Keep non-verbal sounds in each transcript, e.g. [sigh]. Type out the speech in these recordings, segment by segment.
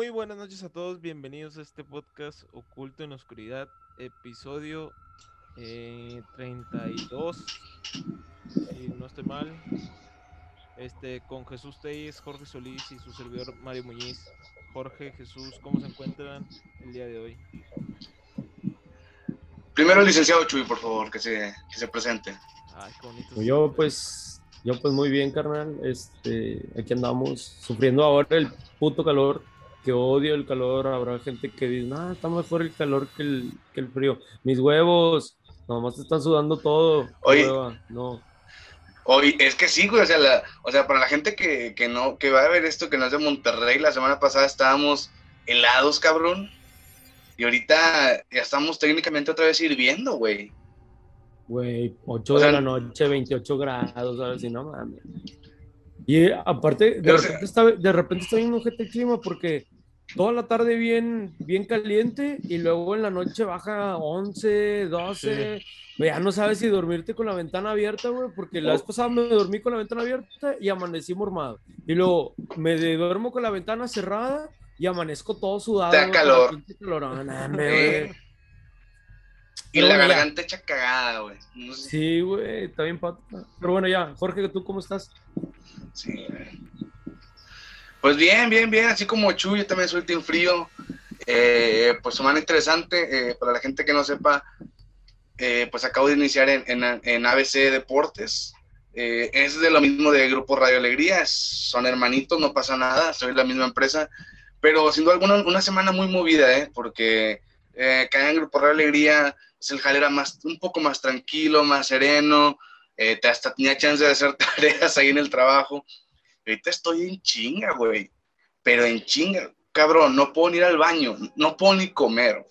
Muy buenas noches a todos, bienvenidos a este podcast Oculto en Oscuridad, episodio eh, 32, si no estoy mal, este, con Jesús Telles, Jorge Solís y su servidor Mario Muñiz. Jorge, Jesús, ¿cómo se encuentran el día de hoy? Primero el licenciado Chuy, por favor, que se, que se presente. Ay, qué bonito. Pues yo pues, yo pues muy bien, carnal. Este, aquí andamos sufriendo ahora el puto calor, que odio el calor. Habrá gente que dice, no, está mejor el calor que el, que el frío. Mis huevos, nomás te están sudando todo. Oye. hueva, no. Hoy, es que sí, güey, o sea, la- o sea, para la gente que, que no, que va a ver esto, que no es de Monterrey, la semana pasada estábamos helados, cabrón. Y ahorita ya estamos técnicamente otra vez hirviendo, güey. Güey, 8 O sea, de la noche, 28 grados, ¿sabes? Y no mames. Y eh, aparte, de repente, está, de repente está bien ojete el clima porque toda la tarde bien, bien caliente y luego en la noche baja 11, 12. Ya no sabes si dormirte con la ventana abierta, güey, porque la vez pasada me dormí con la ventana abierta y amanecí mormado. Y luego me duermo con la ventana cerrada y amanezco todo sudado. Te da calor. [laughs] güey. y la garganta hecha cagada, güey. No sé- Sí, güey, está bien pata. Pero bueno, ya, Jorge, ¿tú cómo estás? Sí. Pues bien, bien, bien, así como Chuy, yo también soy team frío. Eh, pues semana interesante, eh, para la gente que no sepa, eh, pues acabo de iniciar en, en- en ABC Deportes. Eh, es de lo mismo de Grupo Radio Alegría, es- son hermanitos, no pasa nada, soy la misma empresa, pero duda alguna una semana muy movida, ¿eh? porque acá en Grupo Radio Alegría pues, el jale era más, un poco más tranquilo, más sereno, eh, te- hasta tenía chance de hacer [laughs] tareas ahí en el trabajo. Ahorita estoy en chinga, güey. Pero en chinga, cabrón, no puedo ni ir al baño, no puedo ni comer.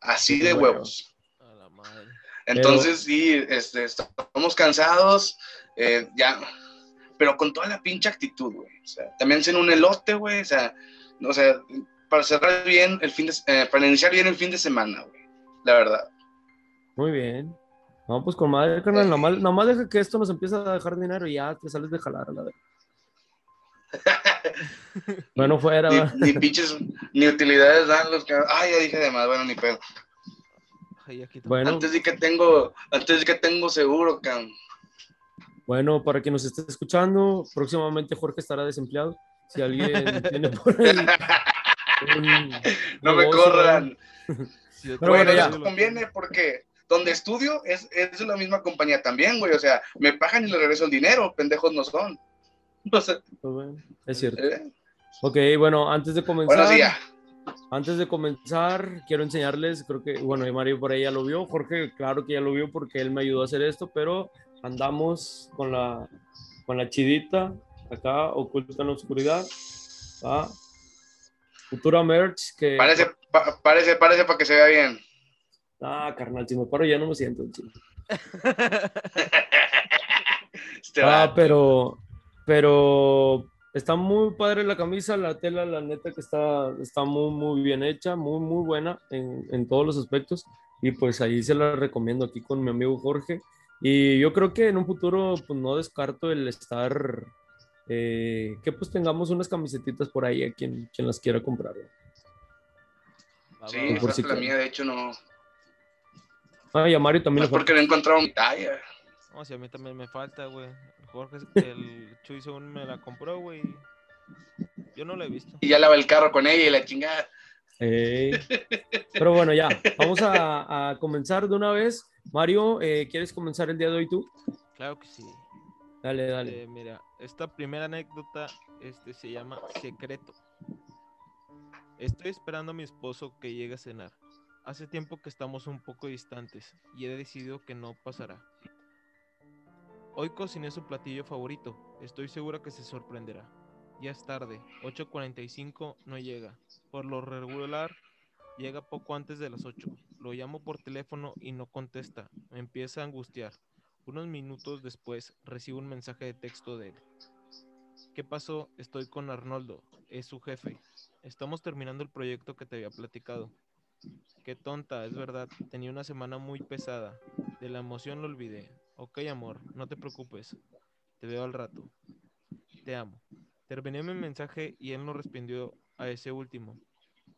Así de Bueno. huevos. A la madre. Entonces, sí, este, estamos cansados, eh, ya, pero con toda la pinche actitud, güey. O sea, también en un elote, güey. O sea, o sea, para cerrar bien el fin de, eh, para iniciar bien el fin de semana, güey. La verdad. Muy bien. No, pues con madre, carnal, nomás, [laughs] nomás deja que esto nos empiece a dejar dinero y ya te sales de jalar, a la verdad. [laughs] bueno, fuera, Ni, ni pinches, ni utilidades dan los que. Ay, ya dije de más, bueno, ni pedo. Ay. Bueno, Antes de que tengo, antes de que tengo seguro, cabrón. bueno, para quien nos esté escuchando, próximamente Jorge estará desempleado. Si alguien [laughs] tiene por ahí un No me corran. Pero bueno, bueno, ya. eso conviene porque donde estudio es, es la misma compañía también, güey. O sea, me pagan y le regreso el dinero, pendejos no son. [laughs] O sea, pues bueno, es cierto. ¿eh? Ok, bueno, antes de comenzar. Bueno, sí, ya. Antes de comenzar, quiero enseñarles, creo que, bueno, y Mario por ahí ya lo vio, Jorge, claro que ya lo vio porque él me ayudó a hacer esto, pero andamos con la, con la chidita, acá, oculta en la oscuridad, ¿va? Futura merch, que... Parece, pa- parece, parece para que se vea bien. Ah, carnal, si me paro ya no me siento. [laughs] Este Ah, pero, pero está muy padre la camisa, la tela, la neta que está, está muy, muy bien hecha, muy, muy buena en, en todos los aspectos. Y pues ahí se la recomiendo aquí con mi amigo Jorge. Y yo creo que en un futuro, pues no descarto el estar, eh, que pues tengamos unas camisetitas por ahí a quien, quien las quiera comprar. Sí, esa es la mía, de hecho, no. Y a Mario No también es le porque no he encontrado mi talla. No, si a mí también me falta, güey. Jorge, el Chuy según me la compró, güey. Yo no la he visto. Y ya lava el carro con ella y la chingada. [laughs] Pero bueno, ya, vamos a, a comenzar de una vez. Mario, eh, ¿quieres comenzar el día de hoy tú? Claro que sí. Dale, dale. Eh, mira, esta primera anécdota este, se llama Secreto. Estoy esperando a mi esposo que llegue a cenar. Hace tiempo que estamos un poco distantes y he decidido que no pasará. Hoy cociné su platillo favorito. Estoy segura que se sorprenderá. Ya es tarde, 8.45 no llega. Por lo regular, llega poco antes de las 8. Lo llamo por teléfono y no contesta. Me empieza a angustiar. Unos minutos después recibo un mensaje de texto de él. ¿Qué pasó? Estoy con Arnoldo, es su jefe. Estamos terminando el proyecto que te había platicado. Qué tonta, es verdad. Tenía una semana muy pesada. De la emoción lo olvidé. Ok, amor, no te preocupes. Te veo al rato. Te amo. Terminé mi mensaje y él no respondió a ese último.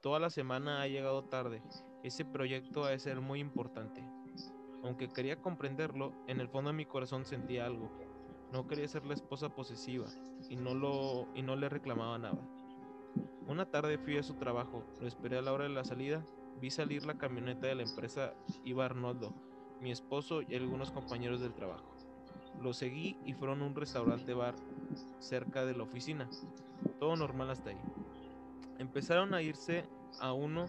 Toda la semana ha llegado tarde. Ese proyecto ha de ser muy importante. Aunque quería comprenderlo, en el fondo de mi corazón sentía algo. No quería ser la esposa posesiva y no, lo, y no le reclamaba nada. Una tarde fui a su trabajo, lo esperé a la hora de la salida, vi salir la camioneta de la empresa, iba Arnoldo, mi esposo y algunos compañeros del trabajo. Lo seguí y fueron a un restaurante bar cerca de la oficina. Todo normal hasta ahí. Empezaron a irse a uno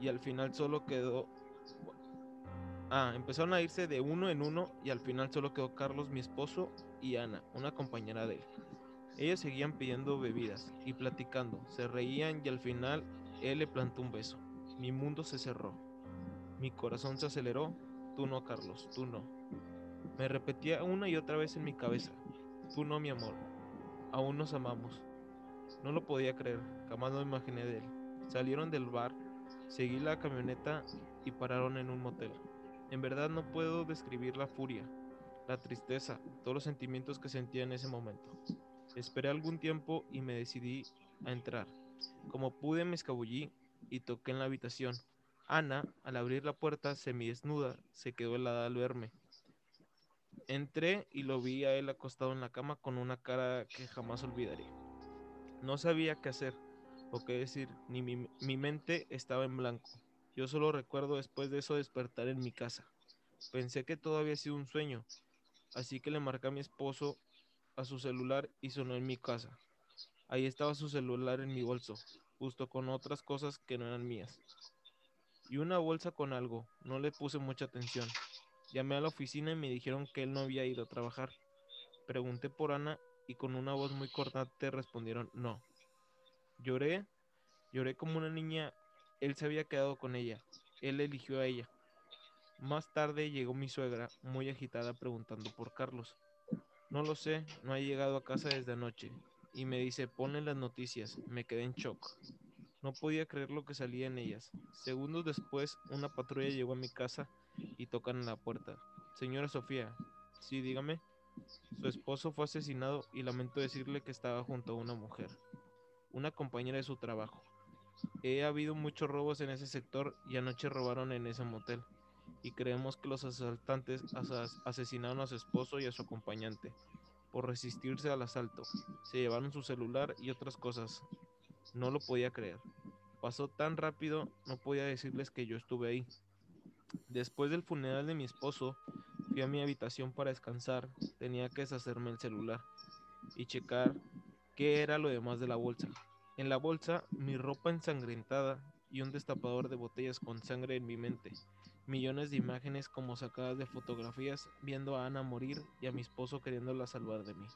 y al final solo quedó Ah, empezaron a irse de uno en uno y al final solo quedó Carlos, mi esposo, y Ana, una compañera de él. Ellos seguían pidiendo bebidas y platicando, se reían y al final él le plantó un beso. Mi mundo se cerró. Mi corazón se aceleró. Tú no, Carlos, tú no. Me repetía una y otra vez en mi cabeza. Tú no, mi amor. Aún nos amamos. No lo podía creer, jamás lo imaginé de él. Salieron del bar, seguí la camioneta y pararon en un motel. En verdad no puedo describir la furia, la tristeza, todos los sentimientos que sentía en ese momento. Esperé algún tiempo y me decidí a entrar. Como pude me escabullí y toqué en la habitación. Ana, al abrir la puerta semidesnuda, se quedó helada al verme. Entré y lo vi a él acostado en la cama con una cara que jamás olvidaré. No sabía qué hacer o qué decir, ni mi, mi mente estaba en blanco. Yo solo recuerdo después de eso despertar en mi casa. Pensé que todo había sido un sueño, así que le marqué a mi esposo a su celular y sonó en mi casa. Ahí estaba su celular en mi bolso, justo con otras cosas que no eran mías. Y una bolsa con algo, no le puse mucha atención. Llamé a la oficina y me dijeron que él no había ido a trabajar. Pregunté por Ana y con una voz muy cortante respondieron no. Lloré, lloré como una niña él se había quedado con ella. Él eligió a ella. Más tarde llegó mi suegra, muy agitada, preguntando por Carlos. No lo sé, no ha llegado a casa desde anoche. Y me dice, ponle las noticias. Me quedé en shock. No podía creer lo que salía en ellas. Segundos después, una patrulla llegó a mi casa y tocan la puerta. Señora Sofía, sí, dígame. Su esposo fue asesinado y lamento decirle que estaba junto a una mujer, una compañera de su trabajo. He habido muchos robos en ese sector y anoche robaron en ese motel. Y creemos que los asaltantes asesinaron a su esposo y a su acompañante por resistirse al asalto. Se llevaron su celular y otras cosas. No lo podía creer. Pasó tan rápido, no podía decirles que yo estuve ahí. Después del funeral de mi esposo, fui a mi habitación para descansar. Tenía que deshacerme el celular y checar qué era lo demás de la bolsa. En la bolsa, mi ropa ensangrentada y un destapador de botellas con sangre en mi mente. Millones de imágenes como sacadas de fotografías viendo a Ana morir y a mi esposo queriéndola salvar de mí.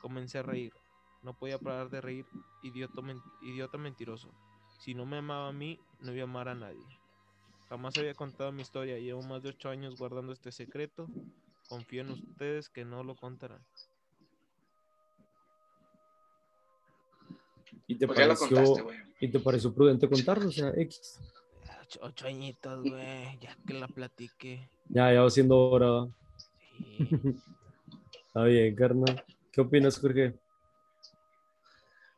Comencé a reír. No podía parar de reír, idiota, idiota mentiroso. Si no me amaba a mí, no iba a amar a nadie. Jamás había contado mi historia, llevo más de ocho años guardando este secreto. Confío en ustedes que no lo contarán. ¿Y te, pues pareció, ¿Y te pareció prudente contarlo? O sea, X. Ocho, añitos, güey, ya que la platiqué. Ya, ya va siendo hora. Sí. [laughs] Está bien, carnal. ¿Qué opinas, Jorge?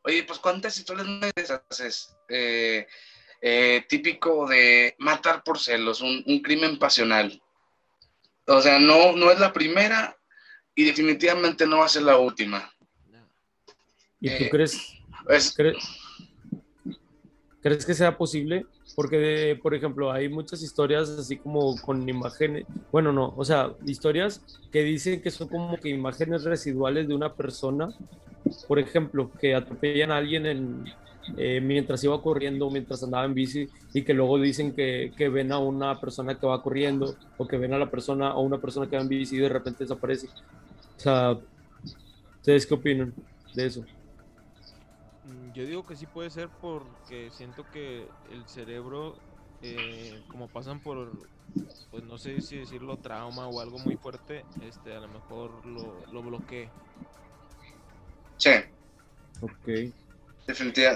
Oye, pues cuántas historias no haces? Eh, eh, típico de matar por celos, un, un, crimen pasional. O sea, no, no es la primera y definitivamente no va a ser la última. ¿Y tú eh, crees ¿Crees que sea posible? Porque, por ejemplo, hay muchas historias así como con imágenes, bueno, no, o sea, historias que dicen que son como que imágenes residuales de una persona, por ejemplo, que atropellan a alguien en, eh, mientras iba corriendo, mientras andaba en bici, y que luego dicen que, que, ven a una persona que va corriendo, o que ven a la persona, o una persona que va en bici y de repente desaparece. O sea, ¿ustedes qué opinan de eso? Yo digo que sí puede ser porque siento que el cerebro, eh, como pasan por, pues no sé si decirlo, trauma o algo muy fuerte, este, a lo mejor lo, lo bloquee. Sí. Ok.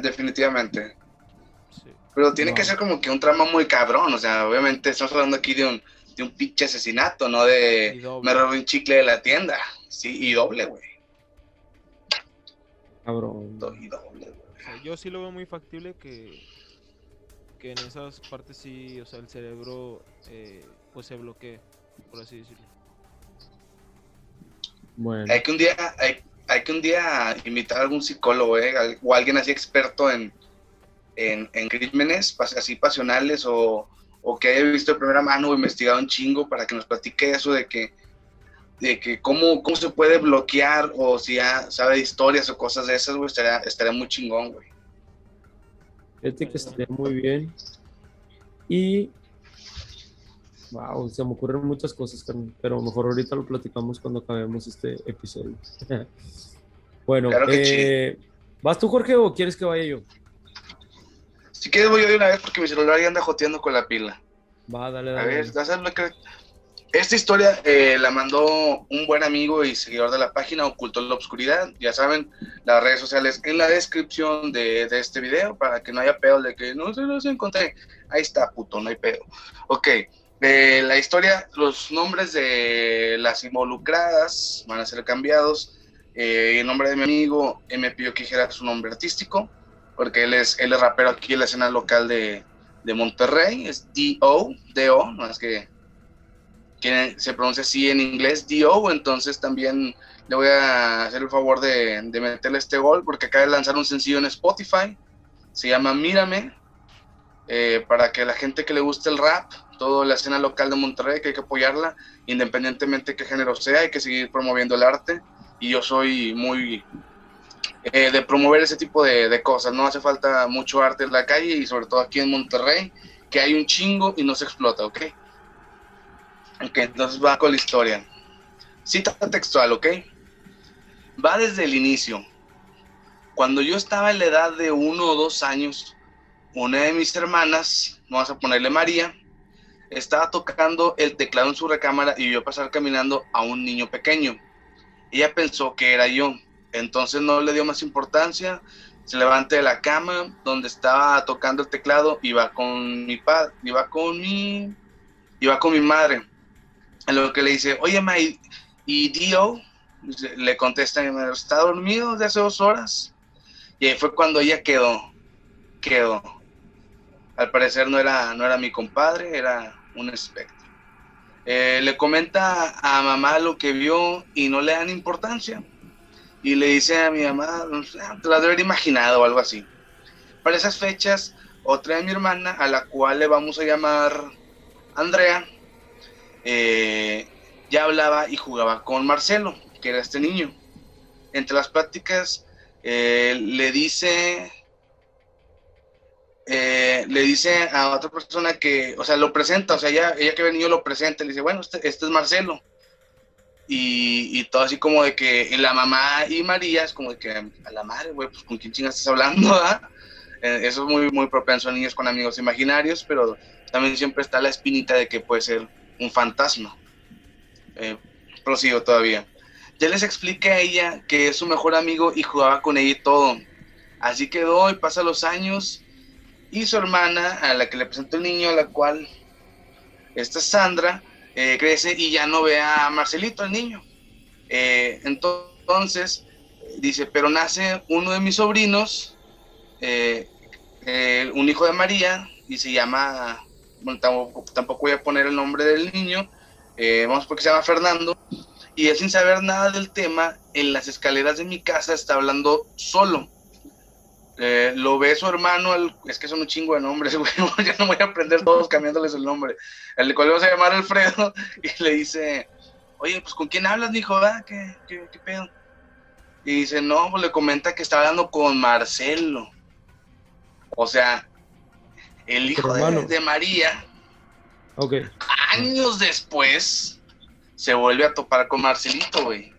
definitivamente. Sí. Pero tiene que ser como que un trauma muy cabrón, o sea, obviamente estamos hablando aquí de un, de un pinche asesinato, no de me robé un chicle de la tienda. Sí, y doble, güey. Cabrón. Yo sí lo veo muy factible que, que en esas partes sí, o sea, el cerebro eh, pues se bloquee, por así decirlo. Bueno. Hay que un día, hay, hay que un día invitar a algún psicólogo, ¿eh? o alguien así experto en, en, en crímenes así pasionales o, o, que haya visto de primera mano o investigado un chingo para que nos platique eso de que, de que cómo, cómo se puede bloquear o si ya sabe historias o cosas de esas, güey, estaría, estaría muy chingón, güey. Fíjate que estaría muy bien. Y Wow, se me ocurren muchas cosas, pero mejor ahorita lo platicamos cuando acabemos este episodio. [laughs] bueno, eh, ¿vas tú, Jorge, o quieres que vaya yo? Si quieres, voy yo de una vez porque mi celular ya anda joteando con la pila. Va, dale, dale. A ver, esta historia eh, la mandó un buen amigo y seguidor de la página Oculto en la Obscuridad. Ya saben, las redes sociales en la descripción de, este video para que no haya pedo de que no se los encontré. Ahí está, puto, no hay pedo. Ok, de la historia, los nombres de las involucradas van a ser cambiados. Eh, el nombre de mi amigo me pidió que dijera su nombre artístico, porque él es, él es rapero aquí en la escena local de, de Monterrey, es D.O., D.O., no es que, que, se pronuncia así en inglés, D.O., entonces también le voy a hacer el favor de, de meterle este gol, porque acaba de lanzar un sencillo en Spotify, se llama Mírame, eh, para que la gente que le guste el rap, toda la escena local de Monterrey, que hay que apoyarla, independientemente de qué género sea, hay que seguir promoviendo el arte. Y yo soy muy eh, de promover ese tipo de, cosas. No hace falta mucho arte en la calle y sobre todo aquí en Monterrey, que hay un chingo y no se explota, ¿ok? Ok, entonces va con la historia. Cita textual, ¿ok? Va desde el inicio. Cuando yo estaba en la edad de uno o dos años, una de mis hermanas, vamos a ponerle María, estaba tocando el teclado en su recámara y vio pasar caminando a un niño pequeño. Ella pensó que era yo, entonces no le dio más importancia, se levanta de la cama donde estaba tocando el teclado, iba con mi padre, iba con mi, iba con mi madre. En lo que le dice, oye, ma, ¿y Dio? Le contesta, ¿está dormido desde hace dos horas? Y ahí fue cuando ella quedó, quedó al parecer no era, no era mi compadre, era un espectro. Eh, le comenta a mamá lo que vio y no le dan importancia. Y le dice a mi mamá, te lo haber imaginado o algo así. Para esas fechas, otra de mi hermana, a la cual le vamos a llamar Andrea, eh, ya hablaba y jugaba con Marcelo, que era este niño. Entre las pláticas, eh, le dice eh, le dice a otra persona que, o sea, lo presenta, o sea, ella, ella que ve niño lo presenta, le dice, bueno, este, este es Marcelo. Y, y, todo así como de que la mamá y María es como de que a la madre, güey, pues con quién chingas estás hablando, [laughs] ¿ah? eso es muy, muy propenso a niños con amigos imaginarios, pero también siempre está la espinita de que puede ser un fantasma. Eh, prosigo todavía. Ya les expliqué a ella que es su mejor amigo y jugaba con ella y todo. Así quedó y pasa los años y su hermana, a la que le presentó el niño, a la cual esta Sandra eh, crece y ya no ve a Marcelito, el niño. Eh, entonces, dice, pero nace uno de mis sobrinos, un hijo de María, y se llama, tampoco, voy a poner el nombre del niño, vamos porque se llama Fernando, y él sin saber nada del tema, en las escaleras de mi casa está hablando solo. Eh, lo ve su hermano, es que son un chingo de nombres, [laughs] güey, ya no voy a aprender todos cambiándoles el nombre. El cual vamos a llamar Alfredo [laughs] y le dice, oye, pues ¿con quién hablas, hijo? ¿Qué, qué, qué pedo? Y dice, no, pues le comenta que está hablando con Marcelo. O sea, el hijo de, de, María. Okay. Años después se vuelve a topar con Marcelito, güey.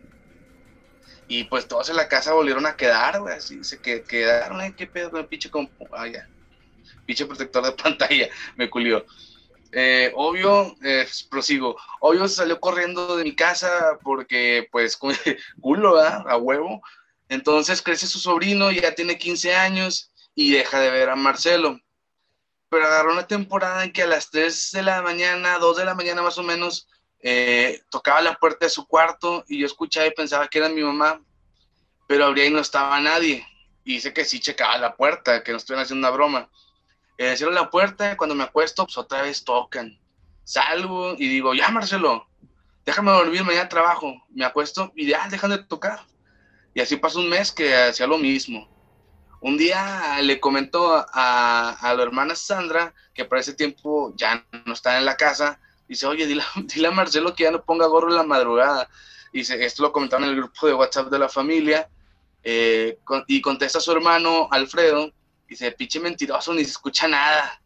Y pues todos en la casa volvieron a quedar, güey, así se quedaron, ay, qué pedo con el pinche compu, ah, ya, pinche protector de [laughs] pantalla, me culió. Eh, obvio, eh, prosigo, obvio salió corriendo de mi casa porque, pues, [laughs] culo, ¿verdad? A huevo. Entonces crece su sobrino, ya tiene 15 años y deja de ver a Marcelo. Pero agarró una temporada en que a las 3 de la mañana, 2 de la mañana más o menos, eh, tocaba la puerta de su cuarto y yo escuchaba y pensaba que era mi mamá, pero abría y no estaba nadie. Y dice que sí checaba la puerta, que no estuvieran haciendo una broma. Eh, cierro la puerta, cuando me acuesto, pues otra vez tocan. Salgo y digo, ya Marcelo, déjame dormir, mañana trabajo. Me acuesto y ya, dejan de tocar. Y así pasó un mes que hacía lo mismo. Un día le comentó a, a la hermana Sandra, que para ese tiempo ya no está en la casa, dice, oye, dile, [laughs] dile a Marcelo que ya no ponga gorro en la madrugada. Dice, esto lo comentaron en el grupo de WhatsApp de la familia. Eh, y contesta su hermano Alfredo, dice, pinche mentiroso, ni se escucha nada.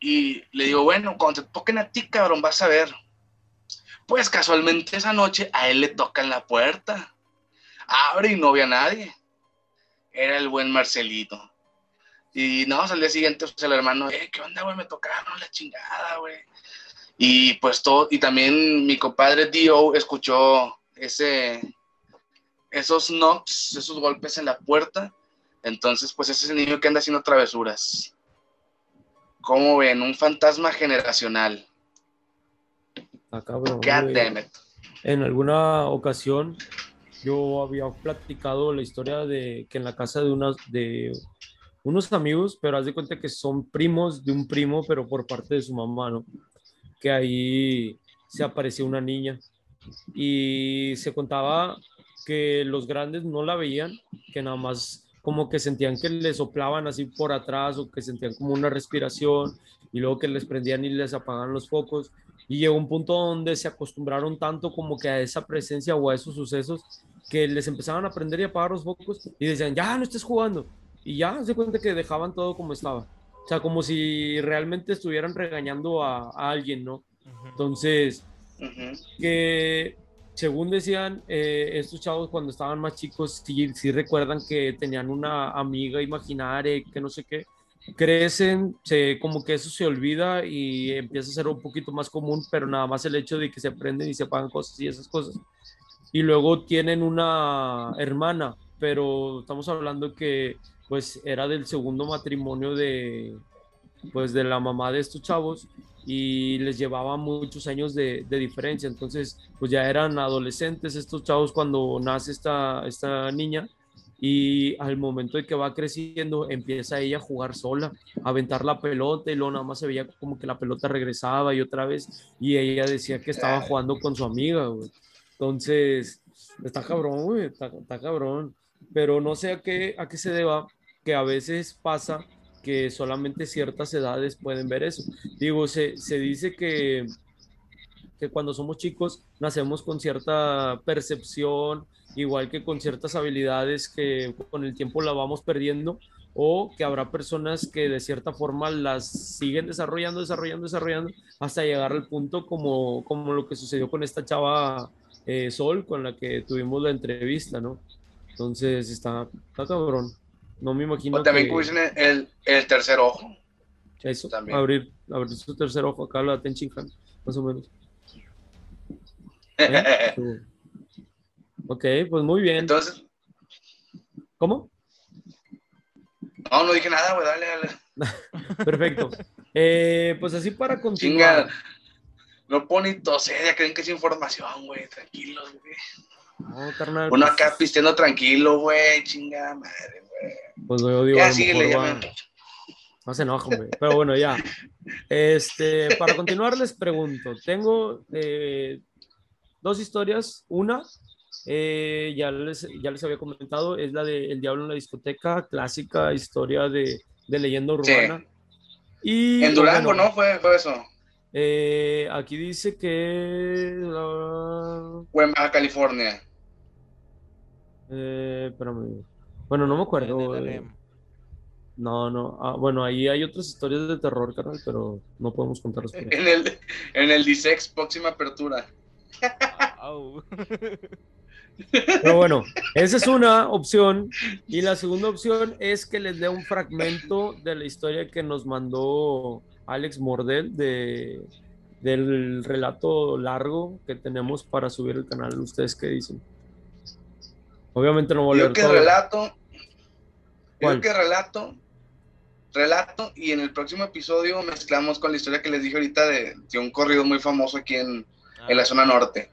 Y le digo, bueno, cuando te toquen a ti, cabrón, vas a ver. Pues casualmente esa noche a él le tocan la puerta. Abre y no ve a nadie. Era el buen Marcelito. Y no, al día siguiente, pues el hermano, eh, ¿qué onda, güey? Me tocaron la chingada, güey. Y pues todo, y también mi compadre Dio escuchó ese, esos knocks, esos golpes en la puerta. Entonces, pues ese es el niño que anda haciendo travesuras. ¿Cómo ven? Un fantasma generacional. Ah, cabrón. En alguna ocasión yo había platicado la historia de que en la casa de unas de unos amigos, pero haz de cuenta que son primos de un primo, pero por parte de su mamá, ¿no? Que ahí se apareció una niña y se contaba que los grandes no la veían, que nada más como que sentían que les soplaban así por atrás o que sentían como una respiración y luego que les prendían y les apagaban los focos. Y llegó un punto donde se acostumbraron tanto como que a esa presencia o a esos sucesos que les empezaban a prender y apagar los focos y decían, ya no estés jugando. Y ya se cuenta que dejaban todo como estaba. O sea, como si realmente estuvieran regañando a, alguien, ¿no? Entonces, que según decían eh, estos chavos cuando estaban más chicos, sí, sí, recuerdan que tenían una amiga imaginaria, que no sé qué, crecen, se, como que eso se olvida y empieza a ser un poquito más común, pero nada más el hecho de que se prenden y se pagan cosas y esas cosas. Y luego tienen una hermana, pero estamos hablando que pues era del segundo matrimonio de, pues de la mamá de estos chavos y les llevaba muchos años de, diferencia. Entonces, pues ya eran adolescentes estos chavos cuando nace esta, esta niña y al momento de que va creciendo empieza ella a jugar sola, a aventar la pelota y luego nada más se veía como que la pelota regresaba y otra vez y ella decía que estaba jugando con su amiga, Entonces, está cabrón, güey, está, está, cabrón. Pero no sé a qué, a qué se deba que a veces pasa que solamente ciertas edades pueden ver eso. Digo, se, se dice que, que cuando somos chicos nacemos con cierta percepción, igual que con ciertas habilidades que con el tiempo la vamos perdiendo, o que habrá personas que de cierta forma las siguen desarrollando, desarrollando, desarrollando, hasta llegar al punto como, como lo que sucedió con esta chava eh, Sol, con la que tuvimos la entrevista, ¿no? Entonces está, está cabrón. No me imagino. O también que... el, el, tercer ojo. Eso, también. Abrir, abrir su tercer ojo acá, la Tenchinhan, más o menos. [laughs] ¿Eh? Ok, pues muy bien. Entonces. ¿Cómo? No, no dije nada, güey, dale, dale. [laughs] Perfecto. Eh, pues así para continuar. Chinga, no pone ya creen que es información, güey, tranquilos, güey. No, carnal. Uno acá pisteando tranquilo, güey, chingada madre, pues yo digo, ya, síguele, No se enoja, güey. Pero bueno, ya. Este, para continuar, les pregunto: tengo eh, dos historias. Una, eh, ya, les, ya les había comentado, es la de El Diablo en la discoteca, clásica historia de, de leyenda urbana. Y, en Durango, ¿no? Fue, fue eso. Eh, aquí dice que. Fue en Baja California. Eh, espérame. Bueno, no me acuerdo. Eh, no, no. Ah, bueno, ahí hay otras historias de terror, carnal, pero no podemos contarlas. [laughs] En el, en el Disex, próxima apertura. [laughs] Pero bueno, esa es una opción. Y la segunda opción es que les dé un fragmento de la historia que nos mandó Alex Mordel de, del relato largo que tenemos para subir el canal. ¿Ustedes qué dicen? Obviamente no voy a leer que relato Creo que relato, relato, y en el próximo episodio mezclamos con la historia que les dije ahorita de, un corrido muy famoso aquí en, la ah. zona norte,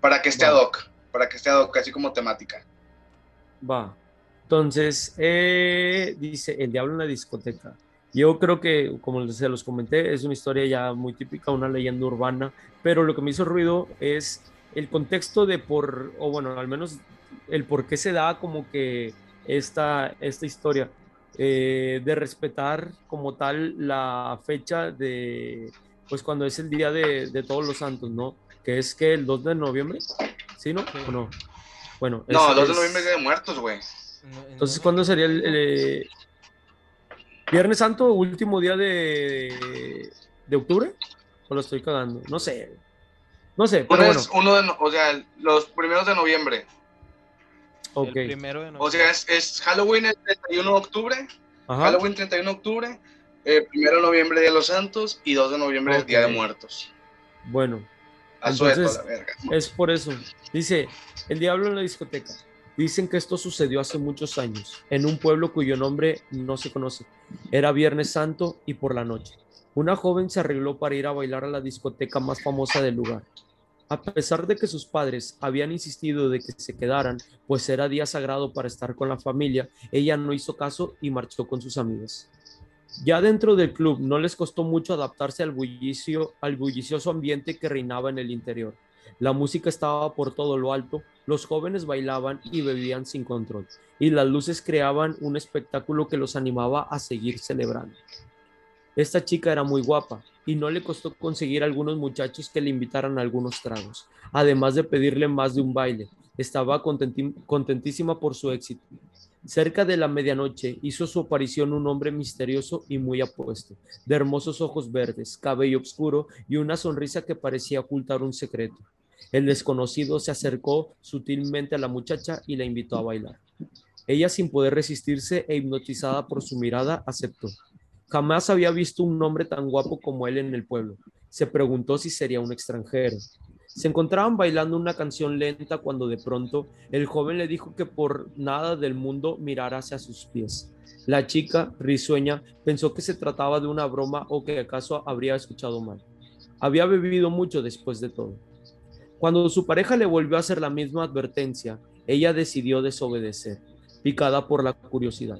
para que esté ad hoc, para que hoc, así como temática. Va. Entonces, eh, dice El Diablo en la discoteca. Yo creo que, como se los comenté, es una historia ya muy típica, una leyenda urbana, pero lo que me hizo ruido es el contexto de por, o bueno, al menos el por qué se da como que esta, esta historia, eh, de respetar como tal la fecha de, pues cuando es el día de, de, todos los santos, ¿no? Que es que el 2 de noviembre, ¿sí, no? ¿O no? Bueno. No, el 2 de noviembre es Día de Muertos, güey. Entonces, ¿cuándo sería el, el, Viernes Santo, último día de, de octubre? ¿O lo estoy cagando? No sé. No sé, pero bueno. uno de, o sea, los primeros de noviembre. Ok. El primero de noviembre. O sea, es, es Halloween el 31 de octubre. Ajá. Halloween 31 de octubre. Eh, primero de noviembre Día de los Santos y 2 de noviembre okay. Día de Muertos. Bueno. Entonces, la verga. Es por eso. Dice, el diablo en la discoteca. Dicen que esto sucedió hace muchos años, en un pueblo cuyo nombre no se conoce. Era Viernes Santo y por la noche. Una joven se arregló para ir a bailar a la discoteca más famosa del lugar. A pesar de que sus padres habían insistido de que se quedaran, pues era día sagrado para estar con la familia, ella no hizo caso y marchó con sus amigos. Ya dentro del club no les costó mucho adaptarse al bullicio, al bullicioso ambiente que reinaba en el interior. La música estaba por todo lo alto, los jóvenes bailaban y bebían sin control, y las luces creaban un espectáculo que los animaba a seguir celebrando. Esta chica era muy guapa y no le costó conseguir algunos muchachos que le invitaran a algunos tragos, además de pedirle más de un baile. Estaba contentísima por su éxito. Cerca de la medianoche hizo su aparición un hombre misterioso y muy apuesto, de hermosos ojos verdes, cabello oscuro y una sonrisa que parecía ocultar un secreto. El desconocido se acercó sutilmente a la muchacha y la invitó a bailar. Ella, sin poder resistirse e hipnotizada por su mirada, aceptó. Jamás había visto un hombre tan guapo como él en el pueblo. Se preguntó si sería un extranjero. Se encontraban bailando una canción lenta cuando de pronto el joven le dijo que por nada del mundo mirara hacia sus pies. La chica, risueña, pensó que se trataba de una broma o que acaso habría escuchado mal. Había bebido mucho después de todo. Cuando su pareja le volvió a hacer la misma advertencia, ella decidió desobedecer, picada por la curiosidad.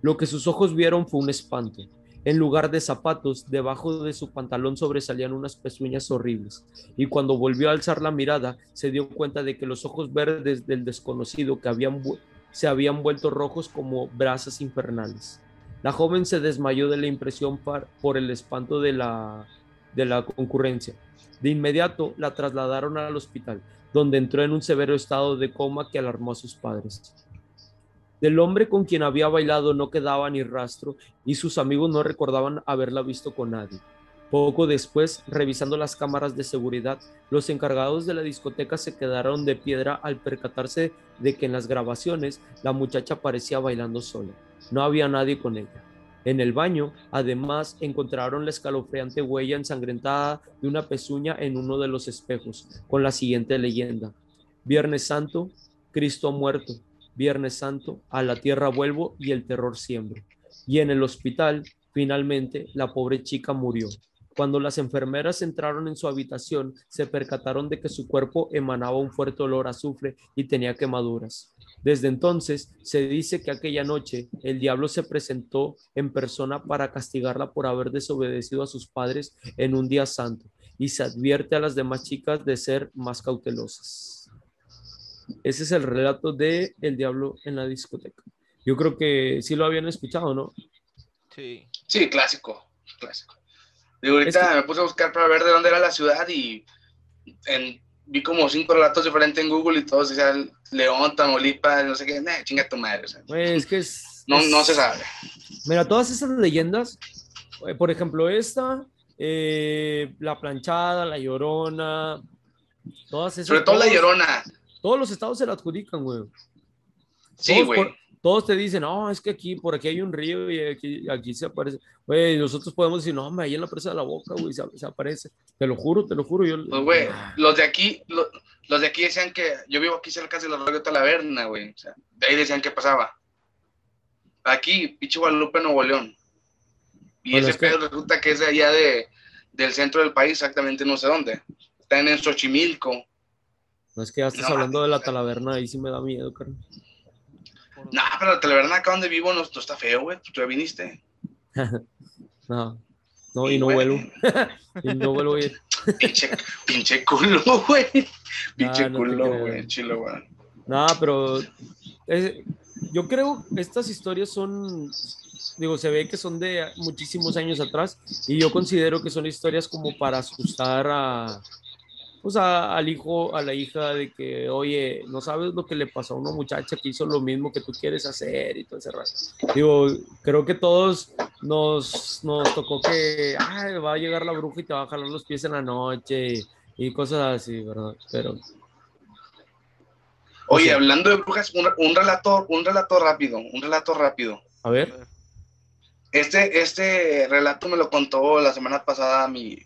Lo que sus ojos vieron fue un espanto. En lugar de zapatos, debajo de su pantalón sobresalían unas pezuñas horribles, y cuando volvió a alzar la mirada, se dio cuenta de que los ojos verdes del desconocido que habían se habían vuelto rojos como brasas infernales. La joven se desmayó de la impresión por el espanto de la, de la concurrencia. De inmediato la trasladaron al hospital, donde entró en un severo estado de coma que alarmó a sus padres. Del hombre con quien había bailado no quedaba ni rastro y sus amigos no recordaban haberla visto con nadie. Poco después, revisando las cámaras de seguridad, los encargados de la discoteca se quedaron de piedra al percatarse de que en las grabaciones la muchacha parecía bailando sola. No había nadie con ella. En el baño, además, encontraron la escalofriante huella ensangrentada de una pezuña en uno de los espejos, con la siguiente leyenda. Viernes Santo, Cristo muerto. Viernes Santo, a la tierra vuelvo y el terror siembro. Y en el hospital, finalmente, la pobre chica murió. Cuando las enfermeras entraron en su habitación, se percataron de que su cuerpo emanaba un fuerte olor a azufre y tenía quemaduras. Desde entonces se dice que aquella noche el diablo se presentó en persona para castigarla por haber desobedecido a sus padres en un día santo y se advierte a las demás chicas de ser más cautelosas. Ese es el relato de El diablo en la discoteca. Yo creo que sí lo habían escuchado, ¿no? Sí. Sí, clásico, clásico. Digo, ahorita me puse a buscar para ver de dónde era la ciudad y en vi como cinco relatos diferentes en Google y todos decían León, Tamaulipas, no sé qué, nah, chinga tu madre. es que es, no, no se sabe. Mira, todas esas leyendas, eh, por ejemplo, esta, eh, La Planchada, La Llorona, todas esas. Sobre todo La Llorona. Todos los estados se la adjudican, güey. Sí, güey todos te dicen, no, es que aquí, por aquí hay un río y aquí, aquí se aparece. Güey, nosotros podemos decir, no, ahí en la presa de la boca, güey, se, aparece. Te lo juro, te lo juro. Yo... Pues, güey, los de aquí, los, de aquí decían que, yo vivo aquí cerca de la radio Talaverna, güey, o sea, de ahí decían que pasaba. Aquí, pinche Guadalupe, Nuevo León. Y ese pedo resulta que es de allá de, del centro del país, exactamente no sé dónde. Está en Xochimilco. No es que ya estás hablando de la Talaverna, ahí sí me da miedo, carnal. No, pero la taberna acá donde vivo no, está feo, güey. Tú ya viniste. [laughs] no. No, y, no vuelvo. [laughs] y no vuelvo a ir. pinche, pinche culo, [laughs] güey. Pinche culo, güey. Chilo, güey. No, pero yo creo que estas historias son, digo, se ve que son de muchísimos años atrás y yo considero que son historias como para asustar a, pues al hijo, a la hija de que, oye, no sabes lo que le pasó a una muchacha que hizo lo mismo que tú quieres hacer y todo ese rato. Digo, creo que todos nos, nos tocó que, ay, va a llegar la bruja y te va a jalar los pies en la noche y, cosas así, ¿verdad? Pero... Oye, hablando de brujas, un, un, relato, un relato rápido, un relato rápido. A ver. Este, este relato me lo contó la semana pasada mi,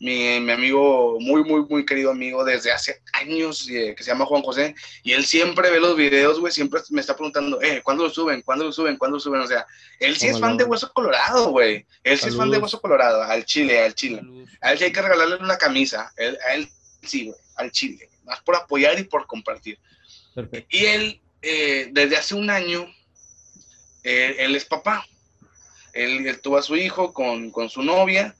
mi, mi, amigo, muy, muy, muy querido amigo desde hace años, eh, que se llama Juan José, y él siempre ve los videos, güey, siempre me está preguntando, eh, ¿cuándo lo suben? ¿Cuándo lo suben? ¿Cuándo lo suben? O sea, él sí es fan de Hueso Colorado, güey. Él sí es fan de Hueso Colorado, al Chile, al Chile. A él sí hay que regalarle una camisa, a él sí, güey, al Chile. Más por apoyar y por compartir. Y él, eh, desde hace un año, eh, él es papá. Él, él, tuvo a su hijo con, con su novia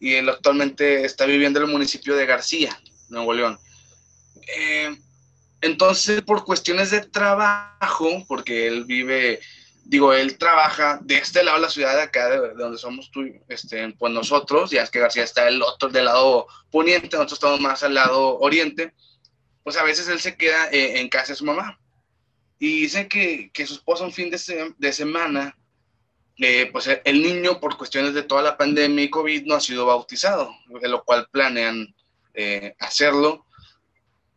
y él actualmente está viviendo en el municipio de García, Nuevo León. Eh, entonces, por cuestiones de trabajo, porque él vive, digo, él trabaja de este lado de la ciudad, de acá, de, donde somos tú, este, pues nosotros, ya es que García está del otro, del lado poniente, nosotros estamos más al lado oriente, pues a veces él se queda eh, en casa de su mamá. Y dice que, que su esposa un fin de semana eh, pues el niño por cuestiones de toda la pandemia y COVID no ha sido bautizado, de lo cual planean eh, hacerlo.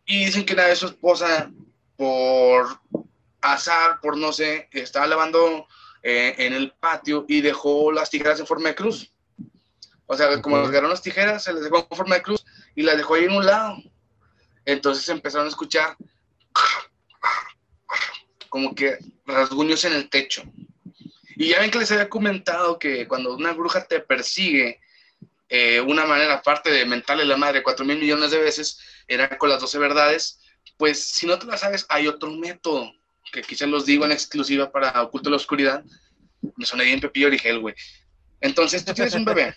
Y dicen que la de su esposa, por azar, por no sé, estaba lavando eh, en el patio y dejó las tijeras en forma de cruz. O sea, como agarraron las tijeras, se les dejó en forma de cruz y las dejó ahí en un lado. Entonces empezaron a escuchar como que rasguños en el techo. Y ya ven que les había comentado que cuando una bruja te persigue, eh, una manera aparte de mentarle la madre cuatro mil millones de veces, era con las doce verdades, pues si no te la sabes, hay otro método, que quizás los digo en exclusiva para Oculto la Oscuridad. Me soné bien Pepillo Origel, güey. Entonces, tú tienes un bebé.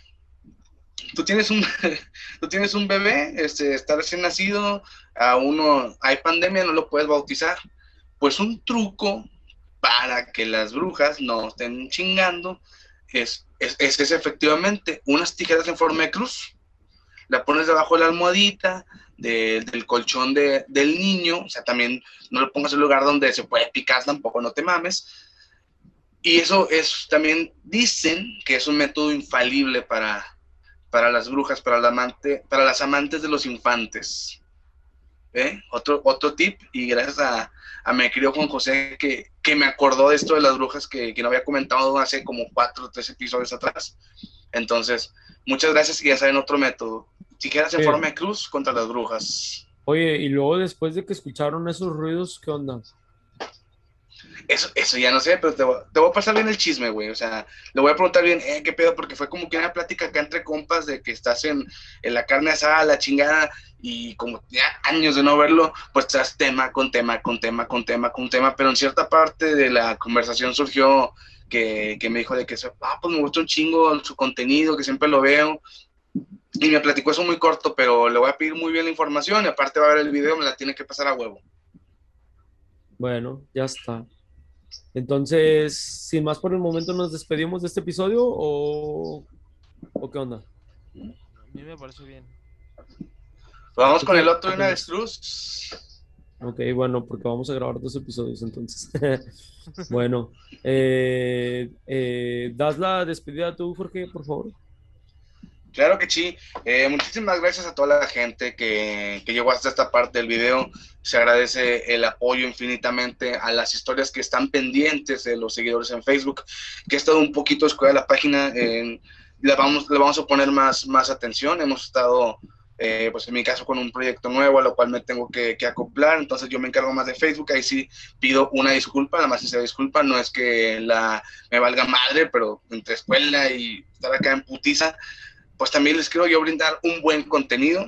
Tú tienes un, [laughs] tú tienes un bebé, este, está recién nacido, a uno, hay pandemia, no lo puedes bautizar. Pues un truco para que las brujas no estén chingando, es, es, efectivamente unas tijeras en forma de cruz. La pones debajo de la almohadita del colchón de, del niño, o sea, también no lo pongas en un lugar donde se puede picar, tampoco no te mames. Y eso es también dicen que es un método infalible para, para las brujas, para, la amante, para las amantes de los infantes. ¿Eh? Otro, otro tip, y gracias a, a mi querido Juan José que, que, me acordó de esto de las brujas que, que no había comentado hace como cuatro o tres episodios atrás. Entonces, muchas gracias y ya saben otro método. Tijeras en forma de cruz contra las brujas. Oye, y luego después de que escucharon esos ruidos, ¿qué onda? Eso, eso ya no sé, pero te voy, te voy, a pasar bien el chisme, güey. O sea, le voy a preguntar bien, eh, ¿qué pedo? Porque fue como que una plática acá entre compas de que estás en, en la carne asada, la chingada, y como ya años de no verlo, pues estás tema con tema, con tema, con tema, con tema, pero en cierta parte de la conversación surgió que, que me dijo de que, ah, pues me gusta un chingo su contenido, que siempre lo veo, y me platicó eso muy corto, pero le voy a pedir muy bien la información, y aparte va a ver el video, me la tiene que pasar a huevo. Bueno, ya está. Entonces, sin más por el momento, ¿nos despedimos de este episodio o, o qué onda? A mí me parece bien. Vamos con el otro de una avestruz. Ok, bueno, porque vamos a grabar dos episodios entonces. [laughs] bueno, eh, eh, das la despedida tú, Jorge, por favor. Claro que sí. Eh, muchísimas gracias a toda la gente que, que, llegó hasta esta parte del video. Se agradece el apoyo infinitamente a las historias que están pendientes de los seguidores en Facebook, que ha estado un poquito escuela la página. le, vamos, le vamos a poner más, más atención. Hemos estado, eh, pues en mi caso, con un proyecto nuevo, a lo cual me tengo que, acoplar. Entonces yo me encargo más de Facebook. Ahí sí pido una disculpa, nada más si se disculpa. No es que la, me valga madre, pero entre escuela y estar acá en putiza pues también les quiero yo brindar un buen contenido.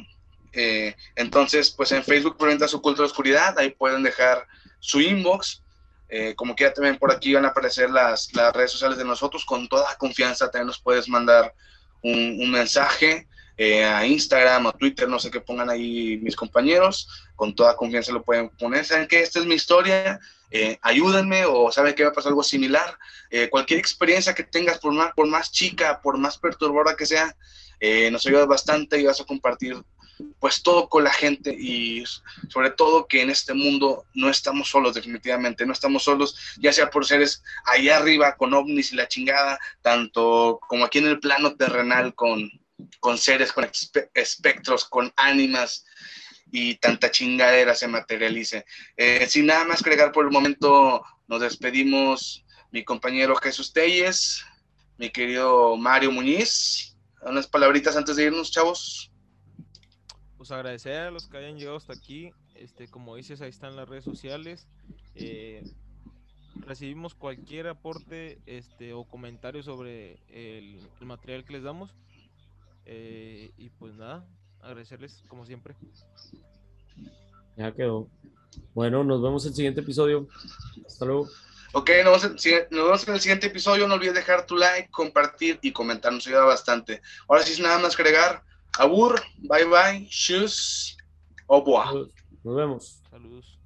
Eh, entonces, pues en Facebook presenta su culto de oscuridad, ahí pueden dejar su inbox Eh, como quiera, también por aquí van a aparecer las, las redes sociales de nosotros. Con toda confianza también nos puedes mandar un mensaje eh, a Instagram o Twitter, no sé qué pongan ahí mis compañeros. Con toda confianza lo pueden poner. Saben que esta es mi historia. Eh, ayúdenme o saben que va a pasar algo similar. Eh, cualquier experiencia que tengas, por más, por más chica, por más perturbadora que sea, nos ayuda bastante y vas a compartir pues todo con la gente y sobre todo que en este mundo no estamos solos definitivamente, no estamos solos, ya sea por seres allá arriba con ovnis y la chingada, tanto como aquí en el plano terrenal con, con seres, con espectros, con ánimas y tanta chingadera se materialice. Eh, sin nada más agregar por el momento, nos despedimos mi compañero Jesús Telles, mi querido Mario Muñiz. Unas palabritas antes de irnos, chavos. Pues agradecer a los que hayan llegado hasta aquí. Este, como dices, ahí están las redes sociales. Eh, recibimos cualquier aporte este, o comentario sobre el material que les damos. Eh, y pues nada, agradecerles como siempre. Ya quedó. Bueno, nos vemos en el siguiente episodio. Hasta luego. Ok, nos vemos, en, nos vemos en el siguiente episodio. No olvides dejar tu like, compartir y comentar. Nos ayuda bastante. Ahora sí, nada más que agregar. Abur, bye bye, shoes, au revoir. Nos vemos. Saludos.